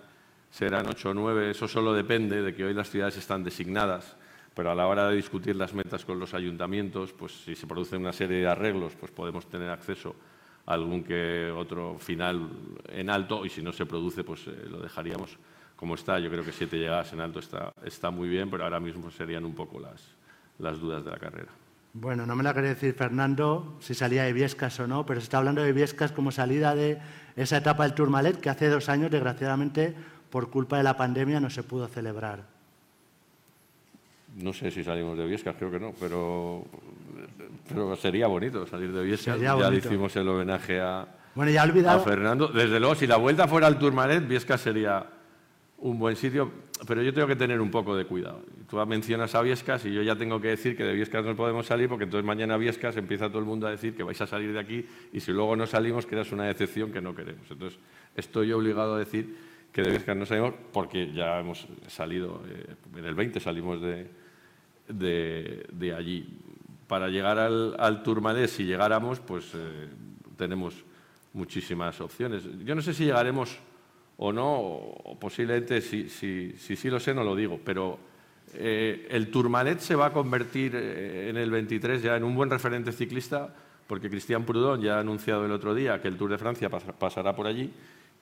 [SPEAKER 6] serán ocho o nueve. Eso solo depende de que hoy las ciudades están designadas pero a la hora de discutir las metas con los ayuntamientos, pues si se produce una serie de arreglos, pues podemos tener acceso a algún que otro final en alto y si no se produce, pues eh, lo dejaríamos como está. Yo creo que siete llegadas en alto está, está muy bien, pero ahora mismo serían un poco las, las dudas de la carrera.
[SPEAKER 5] Bueno, no me la quería decir Fernando si salía de Viescas o no, pero se está hablando de Viescas como salida de esa etapa del Tourmalet que hace dos años, desgraciadamente, por culpa de la pandemia, no se pudo celebrar.
[SPEAKER 6] No sé si salimos de Viescas, creo que no, pero, pero sería bonito salir de Viescas. ya le hicimos el homenaje a,
[SPEAKER 5] bueno, ya olvidado.
[SPEAKER 6] a Fernando. Desde luego, si la vuelta fuera al Tourmalet, Viescas sería un buen sitio, pero yo tengo que tener un poco de cuidado. Tú mencionas a Viescas y yo ya tengo que decir que de Viescas no podemos salir porque entonces mañana Viescas empieza todo el mundo a decir que vais a salir de aquí y si luego no salimos quedas una decepción que no queremos. Entonces estoy obligado a decir que de Viescas no salimos porque ya hemos salido, eh, en el 20 salimos de, de, allí. Para llegar al, al si llegáramos, pues eh, tenemos muchísimas opciones. Yo no sé si llegaremos o no, o posiblemente si sí si, si, lo sé no lo digo, pero eh, el Tourmalet se va a convertir en el 23 ya en un buen referente ciclista porque Cristian Prudhomme ya ha anunciado el otro día que el Tour de Francia pasará por allí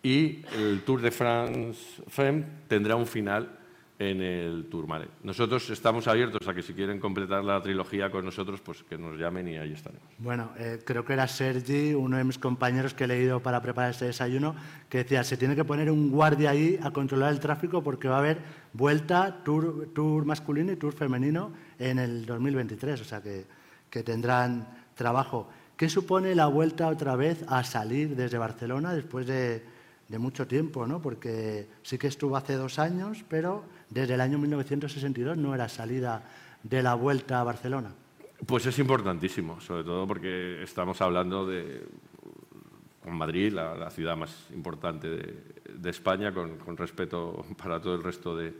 [SPEAKER 6] y el Tour de France Femme tendrá un final en el Tourmalet. Nosotros estamos abiertos a que si quieren completar la trilogía con nosotros, pues que nos llamen y ahí estaremos.
[SPEAKER 5] Bueno, eh, creo que era Sergi, uno de mis compañeros que he leído para preparar este desayuno, que decía, se tiene que poner un guardia ahí a controlar el tráfico porque va a haber vuelta, tour, tour masculino y tour femenino en el 2023, o sea que, que tendrán trabajo. ¿Qué supone la vuelta otra vez a salir desde Barcelona después de de mucho tiempo, ¿no? porque sí que estuvo hace dos años, pero desde el año 1962 no era salida de la vuelta a Barcelona.
[SPEAKER 6] Pues es importantísimo, sobre todo porque estamos hablando de Madrid, la, ciudad más importante de, España, con, respeto para todo el resto de,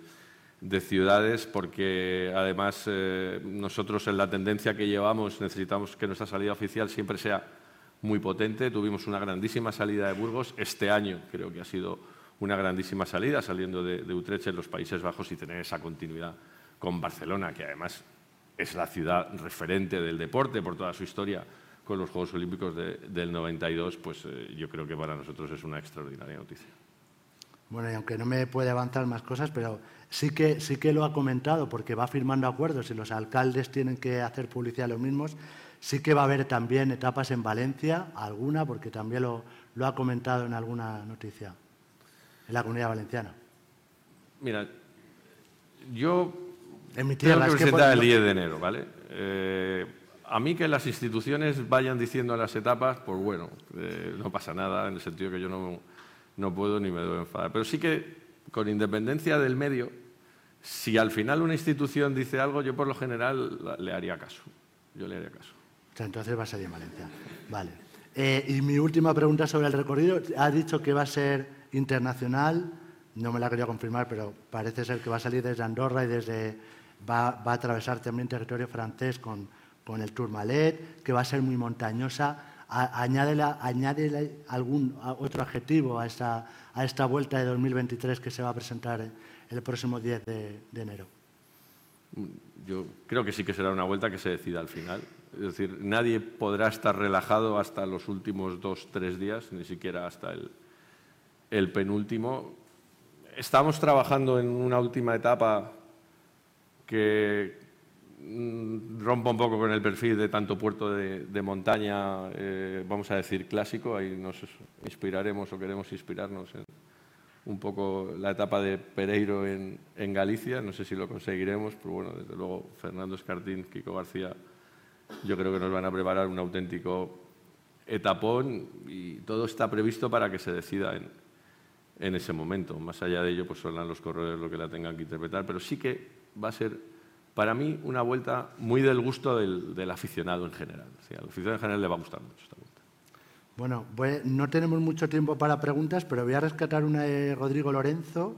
[SPEAKER 6] ciudades, porque además eh, nosotros en la tendencia que llevamos necesitamos que nuestra salida oficial siempre sea muy potente. Tuvimos una grandísima salida de Burgos. Este año creo que ha sido una grandísima salida, saliendo de, Utrecht en los Países Bajos y tener esa continuidad con Barcelona, que además es la ciudad referente del deporte por toda su historia con los Juegos Olímpicos del 92, pues eh, yo creo que para nosotros es una extraordinaria noticia.
[SPEAKER 5] Bueno, y aunque no me puede avanzar más cosas, pero sí que, sí que lo ha comentado, porque va firmando acuerdos y los alcaldes tienen que hacer publicidad los mismos. Sí que va a haber también etapas en Valencia, alguna, porque también lo ha comentado en alguna noticia, en la comunidad valenciana.
[SPEAKER 6] Mira, yo
[SPEAKER 5] en mi tierra,
[SPEAKER 6] tengo que
[SPEAKER 5] es
[SPEAKER 6] presentar el 10 de enero, ¿vale? Eh, a mí que las instituciones vayan diciendo las etapas, pues bueno, eh, no pasa nada, en el sentido que yo no, no puedo ni me debo enfadar. Pero sí que, con independencia del medio, si al final una institución dice algo, yo por lo general le haría caso. Yo le haría caso.
[SPEAKER 5] entonces va a ser en Valencia. Vale. Eh, y mi última pregunta sobre el recorrido. Ha dicho que va a ser internacional. No me la quería confirmar, pero parece ser que va a salir desde Andorra y desde va, va a atravesar también territorio francés con, con el Tourmalet, que va a ser muy montañosa. Añádele, algún otro adjetivo a esta, a esta vuelta de 2023 que se va a presentar el próximo 10 de, enero.
[SPEAKER 6] Yo creo que sí que será una vuelta que se decida al final. Es decir, nadie podrá estar relajado hasta los últimos dos, tres días, ni siquiera hasta el, el penúltimo. Estamos trabajando en una última etapa que, Mm, rompa un poco con el perfil de tanto puerto de, montaña, eh, vamos a decir, clásico. Ahí nos inspiraremos o queremos inspirarnos en un poco la etapa de Pereiro en, Galicia. No sé si lo conseguiremos, pero bueno, desde luego Fernando Escartín, Kiko García, yo creo que nos van a preparar un auténtico etapón y todo está previsto para que se decida en, en ese momento. Más allá de ello, pues son los corredores lo que la tengan que interpretar, pero sí que va a ser para mí una vuelta muy del gusto del, aficionado en general. al aficionado en general le va a gustar mucho esta vuelta.
[SPEAKER 5] Bueno, no tenemos mucho tiempo para preguntas, pero voy a rescatar una de Rodrigo Lorenzo,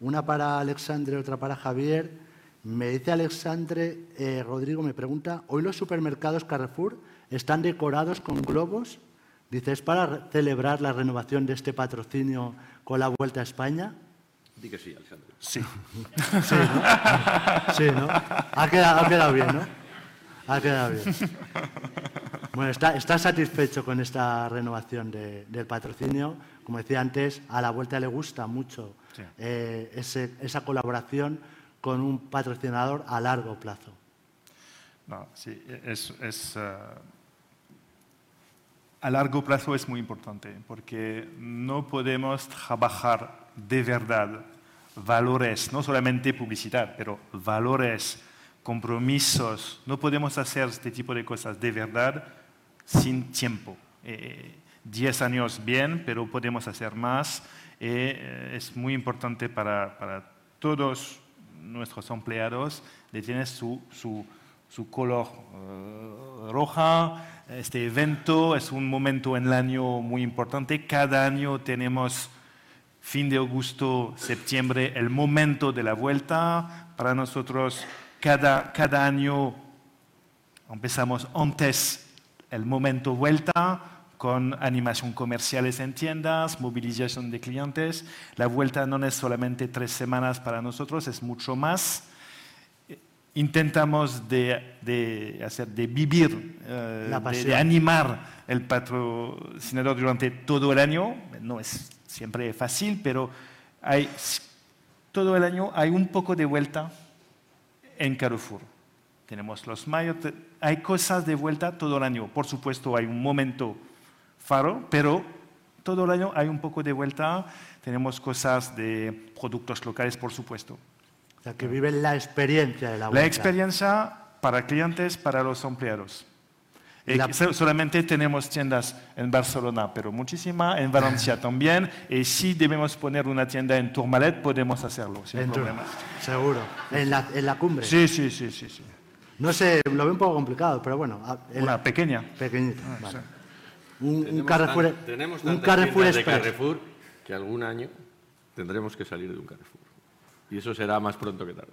[SPEAKER 5] una para Alexandre, otra para Javier. Me dice Alexandre, eh, Rodrigo me pregunta, ¿hoy los supermercados Carrefour están decorados con globos? Dice, ¿es para celebrar la renovación de este patrocinio con la Vuelta a España?
[SPEAKER 6] Di que sí, Alexandre.
[SPEAKER 4] Sí.
[SPEAKER 5] sí, ¿no? Sí, ¿no? Ha quedado, bien, ¿no? Ha quedado bien. Bueno, está, satisfecho con esta renovación del patrocinio. Como decía antes, a la vuelta le gusta mucho eh, esa colaboración con un patrocinador a largo plazo.
[SPEAKER 4] No, sí, es, eh, a largo plazo es muy importante porque no podemos trabajar de verdad valores, no solamente publicidad, pero valores, compromisos. No podemos hacer este tipo de cosas de verdad sin tiempo. Eh, diez años bien, pero podemos hacer más. Eh, es muy importante para, para, todos nuestros empleados de tener su, su, su color uh, roja. Este evento es un momento en el año muy importante. Cada año tenemos fin de agosto, septiembre, el momento de la vuelta. Para nosotros, cada, cada año empezamos antes el momento vuelta con animación comerciales en tiendas, movilización de clientes. La vuelta no es solamente tres semanas para nosotros, es mucho más. Intentamos de, hacer, de vivir, eh, de, de, animar el patrocinador durante todo el año. No es siempre fácil, pero hay, todo el año hay un poco de vuelta en Carrefour. Tenemos los mayos, hay cosas de vuelta todo el año. Por supuesto, hay un momento faro, pero todo el año hay un poco de vuelta. Tenemos cosas de productos locales, por supuesto.
[SPEAKER 5] O sea, que viven la experiencia de la vuelta.
[SPEAKER 4] La experiencia para clientes, para los empleados. Eh, solamente tenemos tiendas en Barcelona, pero muchísimas, en Valencia también. Y si debemos poner una tienda en Tourmalet, podemos hacerlo, sin problema.
[SPEAKER 5] Seguro. ¿En la, ¿En la, cumbre?
[SPEAKER 4] Sí, sí, sí, sí, sí.
[SPEAKER 5] No sé, lo veo un poco complicado, pero bueno.
[SPEAKER 4] Una pequeña.
[SPEAKER 5] Pequeñita, ah,
[SPEAKER 6] Un, tenemos Carrefour, tenemos un Carrefour de Carrefour que algún año tendremos que salir de un Carrefour. Y eso será más pronto que tarde.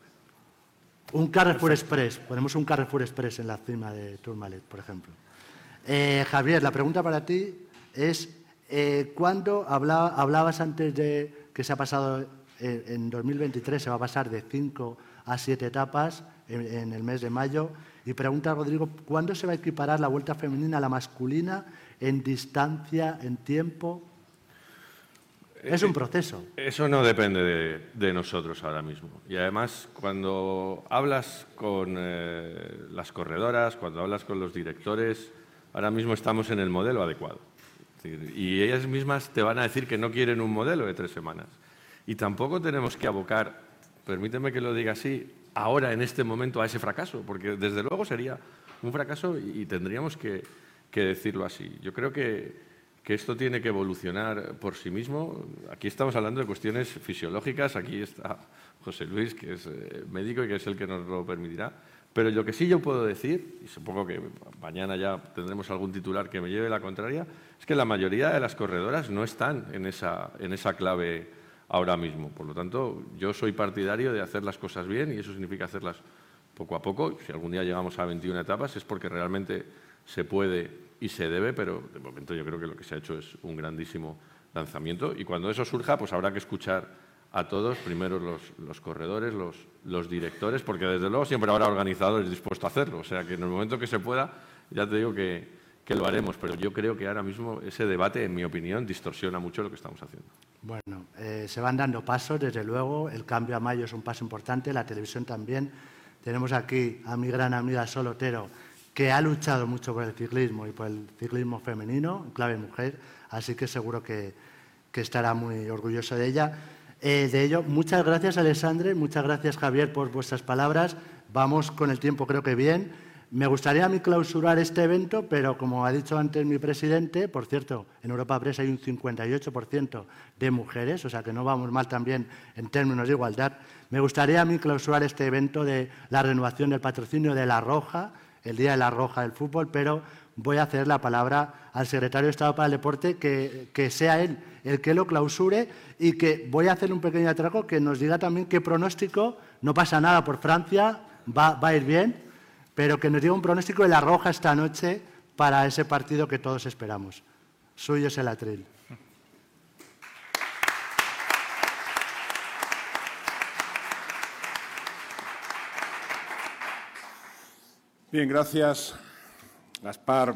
[SPEAKER 5] Un Carrefour Express, ponemos un Carrefour Express en la cima de Tourmalet, por ejemplo. Eh, Javier, la pregunta para ti es, eh, ¿cuándo hablabas antes de que se ha pasado eh, en 2023, se va a pasar de 5 a siete etapas en, el mes de mayo. Y pregunta Rodrigo, ¿cuándo se va a equiparar la vuelta femenina a la masculina en distancia, en tiempo? Es un proceso.
[SPEAKER 6] Eso no depende de, nosotros ahora mismo. Y además, cuando hablas con eh, las corredoras, cuando hablas con los directores, ahora mismo estamos en el modelo adecuado. Y ellas mismas te van a decir que no quieren un modelo de tres semanas. Y tampoco tenemos que abocar, permíteme que lo diga así, ahora en este momento a ese fracaso, porque desde luego sería un fracaso y, tendríamos que, decirlo así. Yo creo que, esto tiene que evolucionar por sí mismo. Aquí estamos hablando de cuestiones fisiológicas, aquí está José Luis, que es eh, médico y que es el que nos lo permitirá. Pero lo que sí yo puedo decir, y supongo que mañana ya tendremos algún titular que me lleve la contraria, es que la mayoría de las corredoras no están en esa, en esa clave ahora mismo. Por lo tanto, yo soy partidario de hacer las cosas bien y eso significa hacerlas poco a poco. Si algún día llegamos a 21 etapas es porque realmente se puede y se debe, pero de momento yo creo que lo que se ha hecho es un grandísimo lanzamiento y cuando eso surja, pues habrá que escuchar a todos, primero los, corredores, los, los, directores, porque desde luego siempre habrá organizadores dispuestos a hacerlo. O sea que en el momento que se pueda, ya te digo que, que lo haremos, pero yo creo que ahora mismo ese debate, en mi opinión, distorsiona mucho lo que estamos haciendo.
[SPEAKER 5] Bueno, eh, se van dando pasos, desde luego. El cambio a mayo es un paso importante, la televisión también. Tenemos aquí a mi gran amiga Solotero, que ha luchado mucho por el ciclismo y por el ciclismo femenino, en clave mujer, así que seguro que, que estará muy orgulloso de ella. Eh, de ello, muchas gracias, Alessandre, muchas gracias, Javier, por vuestras palabras. Vamos con el tiempo, creo que bien. Me gustaría a mí clausurar este evento, pero como ha dicho antes mi presidente, por cierto, en Europa Press hay un 58% de mujeres, o sea que no vamos mal también en términos de igualdad. Me gustaría a mí clausurar este evento de la renovación del patrocinio de La Roja, el Día de la Roja del Fútbol, pero voy a hacer la palabra al secretario de Estado para el Deporte, que, que sea él el que lo clausure y que voy a hacer un pequeño atraco que nos diga también qué pronóstico, no pasa nada por Francia, va, va a ir bien pero que nos diga un pronóstico de la Roja esta noche para ese partido que todos esperamos. Suyo es el atril.
[SPEAKER 7] Bien, gracias Gaspar,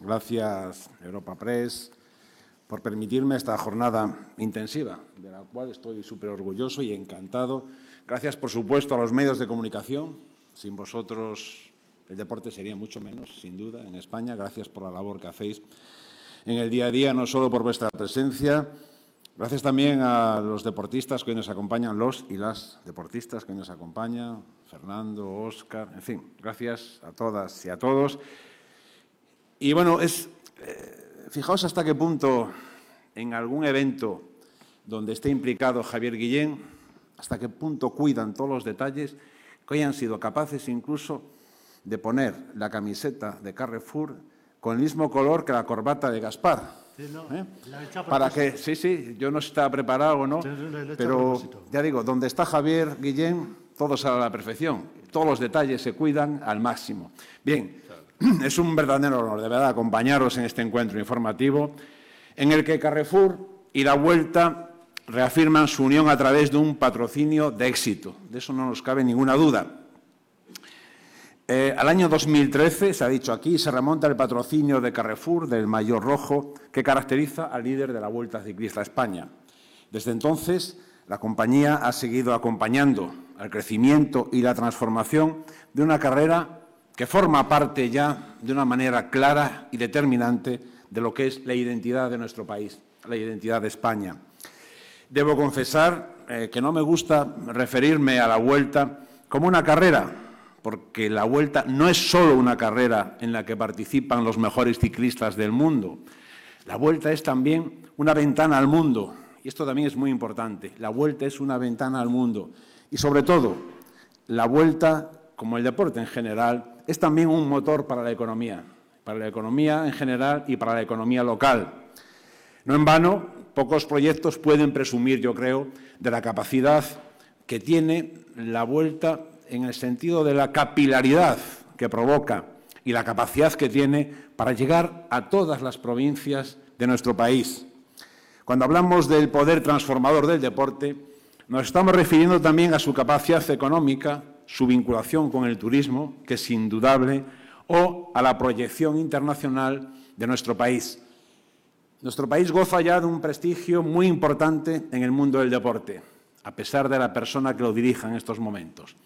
[SPEAKER 7] gracias Europa Press por permitirme esta jornada intensiva, de la cual estoy súper orgulloso y encantado. Gracias, por supuesto, a los medios de comunicación, sin vosotros el deporte sería mucho menos, sin duda, en España. Gracias por la labor que hacéis en el día a día, no solo por vuestra presencia. Gracias también a los deportistas que hoy nos acompañan, los y las deportistas que hoy nos acompañan, Fernando, Óscar, en fin, gracias a todas y a todos. Y bueno, es, eh, fijaos hasta qué punto en algún evento donde esté implicado Javier Guillén, hasta qué punto cuidan todos los detalles que hayan sido capaces incluso de poner la camiseta de Carrefour con el mismo color que la corbata de Gaspar. ¿Eh? Para que, sí, sí, yo no estaba preparado o no, pero ya digo, donde está Javier Guillén, todo sale a la perfección, todos los detalles se cuidan al máximo. Bien, *clears throat* es un verdadero honor, de verdad, acompañaros en este encuentro informativo en el que Carrefour y la Vuelta reafirman su unión a través de un patrocinio de éxito. De eso no nos cabe ninguna duda. Eh, al año 2013, se ha dicho aquí, se remonta el patrocinio de Carrefour del mayor rojo que caracteriza al líder de la Vuelta Ciclista a España. Desde entonces, la compañía ha seguido acompañando al crecimiento y la transformación de una carrera que forma parte ya de una manera clara y determinante de lo que es la identidad de nuestro país, la identidad de España. Debo confesar eh, que no me gusta referirme a la vuelta como una carrera, porque la vuelta no es solo una carrera en la que participan los mejores ciclistas del mundo. La vuelta es también una ventana al mundo, y esto también es muy importante. La vuelta es una ventana al mundo. Y sobre todo, la vuelta, como el deporte en general, es también un motor para la economía, para la economía en general y para la economía local. No en vano, pocos proyectos pueden presumir, yo creo, de la capacidad que tiene la vuelta en el sentido de la capilaridad que provoca y la capacidad que tiene para llegar a todas las provincias de nuestro país. Cuando hablamos del poder transformador del deporte, Nos estamos refiriendo también a su capacidad económica, su vinculación con el turismo, que es indudable, o a la proyección internacional de nuestro país. Nuestro país goza ya de un prestigio muy importante en el mundo del deporte, a pesar de la persona que lo dirija en estos momentos.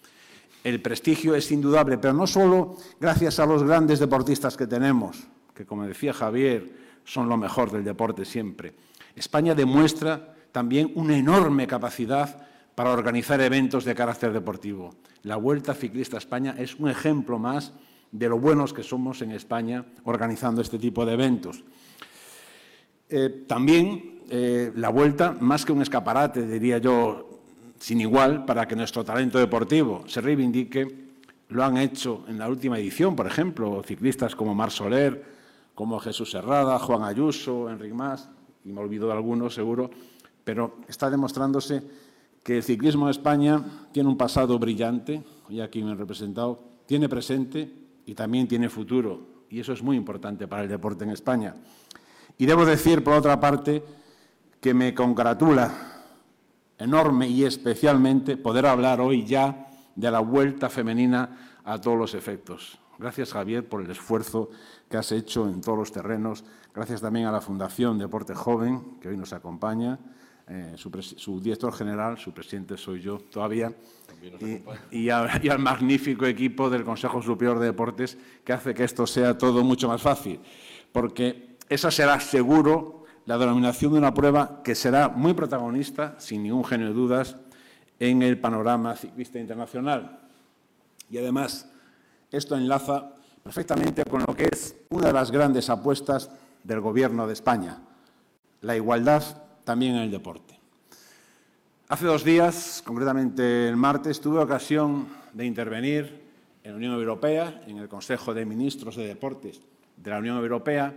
[SPEAKER 7] El prestigio es indudable, pero no solo gracias a los grandes deportistas que tenemos, que como decía Javier, son lo mejor del deporte siempre. España demuestra también una enorme capacidad para organizar eventos de carácter deportivo. La Vuelta Ciclista a España es un ejemplo más de lo buenos que somos en España organizando este tipo de eventos. Eh, también eh, la vuelta, más que un escaparate, diría yo, sin igual, para que nuestro talento deportivo se reivindique, lo han hecho en la última edición, por ejemplo, ciclistas como Mar Soler, como Jesús Herrada, Juan Ayuso, Enrique Mas, y me olvido de algunos seguro, pero está demostrándose que el ciclismo en España tiene un pasado brillante, y aquí me he representado, tiene presente y también tiene futuro, y eso es muy importante para el deporte en España. Y debo decir, por otra parte, que me congratula enorme y especialmente poder hablar hoy ya de la vuelta femenina a todos los efectos. Gracias, Javier, por el esfuerzo que has hecho en todos los terrenos. Gracias también a la Fundación Deporte Joven, que hoy nos acompaña, eh, su, director general, su presidente soy yo todavía, y, y, al magnífico equipo del Consejo Superior de Deportes, que hace que esto sea todo mucho más fácil. Porque esa será seguro la denominación de una prueba que será muy protagonista, sin ningún género de dudas, en el panorama ciclista internacional. Y además, esto enlaza perfectamente con lo que es una de las grandes apuestas del Gobierno de España, la igualdad también en el deporte. Hace dos días, concretamente el martes, tuve ocasión de intervenir en la Unión Europea, en el Consejo de Ministros de Deportes de la Unión Europea,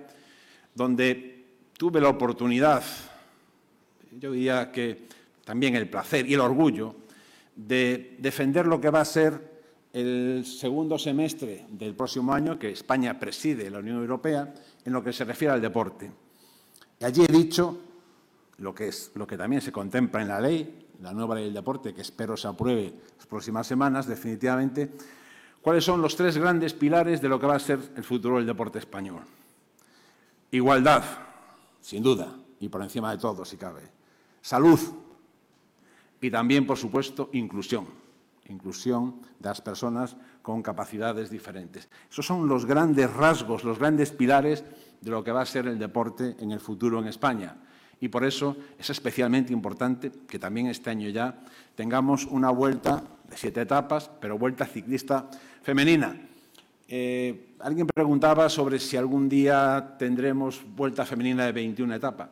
[SPEAKER 7] donde tuve la oportunidad, yo diría que también el placer y el orgullo, de defender lo que va a ser el segundo semestre del próximo año, que España preside la Unión Europea, en lo que se refiere al deporte. Y allí he dicho lo que, es, lo que también se contempla en la ley, la nueva ley del deporte, que espero se apruebe las próximas semanas, definitivamente, cuáles son los tres grandes pilares de lo que va a ser el futuro del deporte español. Igualdad, sin duda, y por encima de todo, si cabe. Salud y también, por supuesto, inclusión. Inclusión de las personas con capacidades diferentes. Esos son los grandes rasgos, los grandes pilares de lo que va a ser el deporte en el futuro en España. Y por eso es especialmente importante que también este año ya tengamos una vuelta de siete etapas, pero vuelta ciclista femenina. Eh, alguien preguntaba sobre si algún día tendremos vuelta femenina de 21 etapas.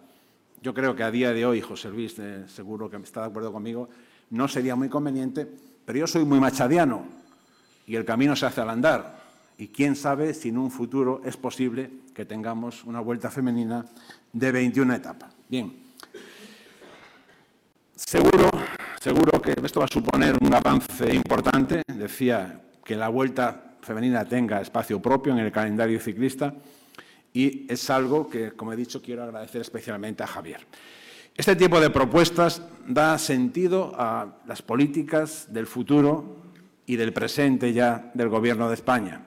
[SPEAKER 7] Yo creo que a día de hoy, José Luis, eh, seguro que está de acuerdo conmigo, no sería muy conveniente, pero yo soy muy machadiano y el camino se hace al andar. Y quién sabe si en un futuro es posible que tengamos una vuelta femenina de 21 etapas. Bien. Seguro, seguro que esto va a suponer un avance importante. Decía que la vuelta femenina tenga espacio propio en el calendario ciclista y es algo que, como he dicho, quiero agradecer especialmente a Javier. Este tipo de propuestas da sentido a las políticas del futuro y del presente ya del Gobierno de España.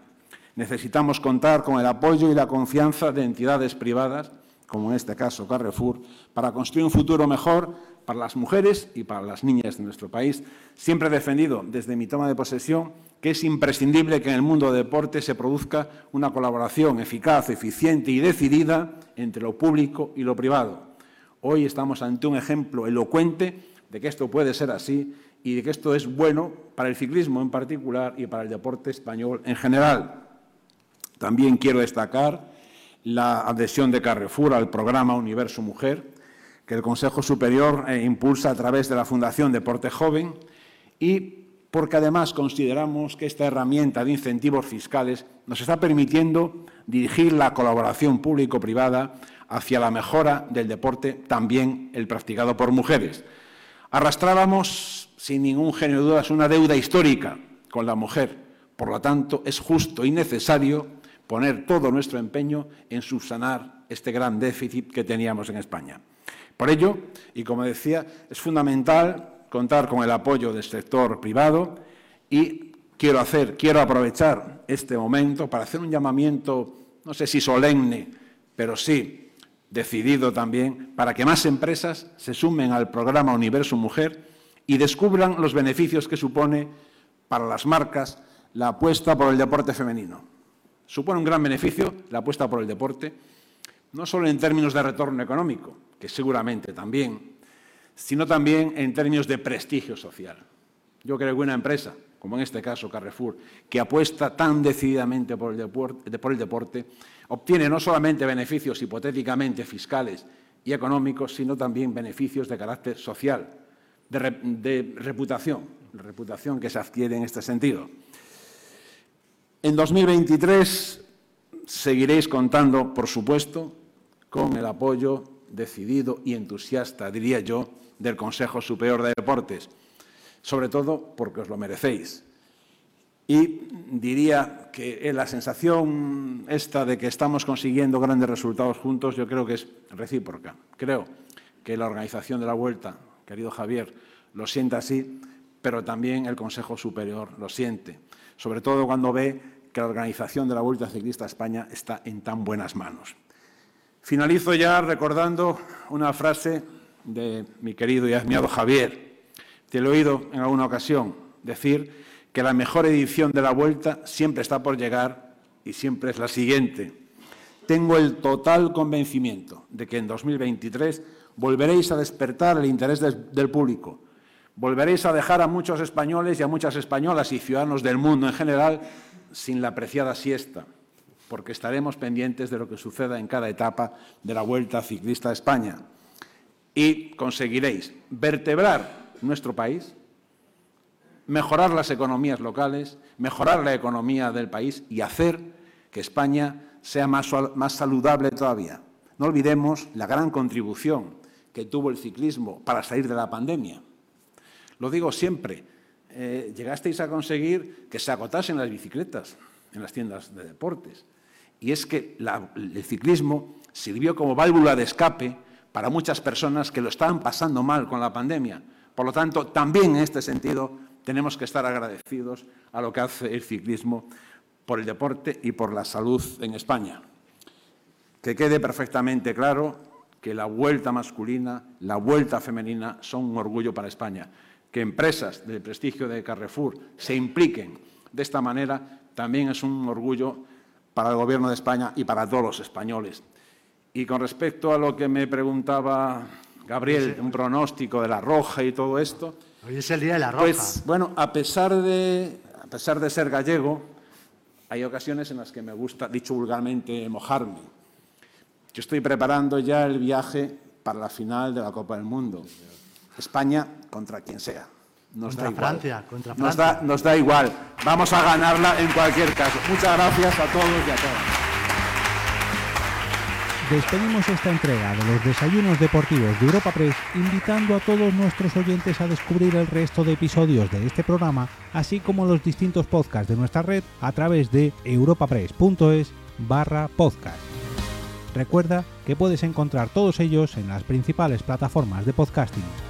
[SPEAKER 7] Necesitamos contar con el apoyo y la confianza de entidades privadas, como en este caso Carrefour, para construir un futuro mejor para las mujeres y para las niñas de nuestro país. Siempre defendido desde mi toma de posesión que es imprescindible que en el mundo del deporte se produzca una colaboración eficaz, eficiente y decidida entre lo público y lo privado. Hoy estamos ante un ejemplo elocuente de que esto puede ser así y de que esto es bueno para el ciclismo en particular y para el deporte español en general. También quiero destacar la adhesión de Carrefour al programa Universo Mujer, que el Consejo Superior eh, impulsa a través de la Fundación Deporte Joven y porque además consideramos que esta herramienta de incentivos fiscales nos está permitiendo dirigir la colaboración público-privada hacia la mejora del deporte, también el practicado por mujeres. Arrastrábamos, sin ningún género de dudas, una deuda histórica con la mujer. Por lo tanto, es justo y necesario poner todo nuestro empeño en subsanar este gran déficit que teníamos en España. Por ello, y como decía, es fundamental contar con el apoyo del sector privado y quiero hacer, quiero aprovechar este momento para hacer un llamamiento, no sé si solemne, pero sí decidido también, para que más empresas se sumen al programa Universo Mujer y descubran los beneficios que supone para las marcas la apuesta por el deporte femenino. Supone un gran beneficio la apuesta por el deporte, no solo en términos de retorno económico, que seguramente también, sino también en términos de prestigio social. Yo creo que una empresa, como en este caso Carrefour, que apuesta tan decididamente por el, deporte, obtiene no solamente beneficios hipotéticamente fiscales y económicos, sino también beneficios de carácter social, de, de reputación, reputación que se adquiere en este sentido. En 2023 seguiréis contando, por supuesto, con el apoyo decidido y entusiasta, diría yo, del Consejo Superior de Deportes, sobre todo porque os lo merecéis. Y diría que la sensación esta de que estamos consiguiendo grandes resultados juntos, yo creo que es recíproca. Creo que la organización de la Vuelta, querido Javier, lo siente así, pero también el Consejo Superior lo siente sobre todo cuando ve que la organización de la Vuelta Ciclista a España está en tan buenas manos. Finalizo ya recordando una frase de mi querido y admirado Javier. Te lo he oído en alguna ocasión decir que la mejor edición de la Vuelta siempre está por llegar y siempre es la siguiente. Tengo el total convencimiento de que en 2023 volveréis a despertar el interés del público, Volveréis a dejar a muchos españoles y a muchas españolas y ciudadanos del mundo en general sin la apreciada siesta, porque estaremos pendientes de lo que suceda en cada etapa de la Vuelta Ciclista a España. Y conseguiréis vertebrar nuestro país, mejorar las economías locales, mejorar la economía del país y hacer que España sea más, más saludable todavía. No olvidemos la gran contribución que tuvo el ciclismo para salir de la pandemia lo digo siempre, eh, llegasteis a conseguir que se agotasen las bicicletas en las tiendas de deportes. Y es que el ciclismo sirvió como válvula de escape para muchas personas que lo estaban pasando mal con la pandemia. Por lo tanto, también en este sentido tenemos que estar agradecidos a lo que hace el ciclismo por el deporte y por la salud en España. Que quede perfectamente claro que la vuelta masculina, la vuelta femenina son un orgullo para España que empresas del prestigio de Carrefour se impliquen de esta manera también es un orgullo para el Gobierno de España y para todos los españoles. Y con respecto a lo que me preguntaba Gabriel, un pronóstico de la roja y todo esto.
[SPEAKER 5] Hoy es el día de la roja.
[SPEAKER 7] Pues bueno, a pesar de, a pesar de ser gallego, hay ocasiones en las que me gusta, dicho vulgarmente, mojarme. Yo estoy preparando ya el viaje para la final de la Copa del Mundo. España contra quien sea.
[SPEAKER 5] Nos contra da Francia, contra
[SPEAKER 7] Francia. Nos da, nos da igual. Vamos a ganarla en cualquier caso. Muchas gracias a todos y a todas.
[SPEAKER 1] Despedimos esta entrega de los desayunos deportivos de Europa Press invitando a todos nuestros oyentes a descubrir el resto de episodios de este programa, así como los distintos podcasts de nuestra red a través de europapress.es barra podcast. Recuerda que puedes encontrar todos ellos en las principales plataformas de podcasting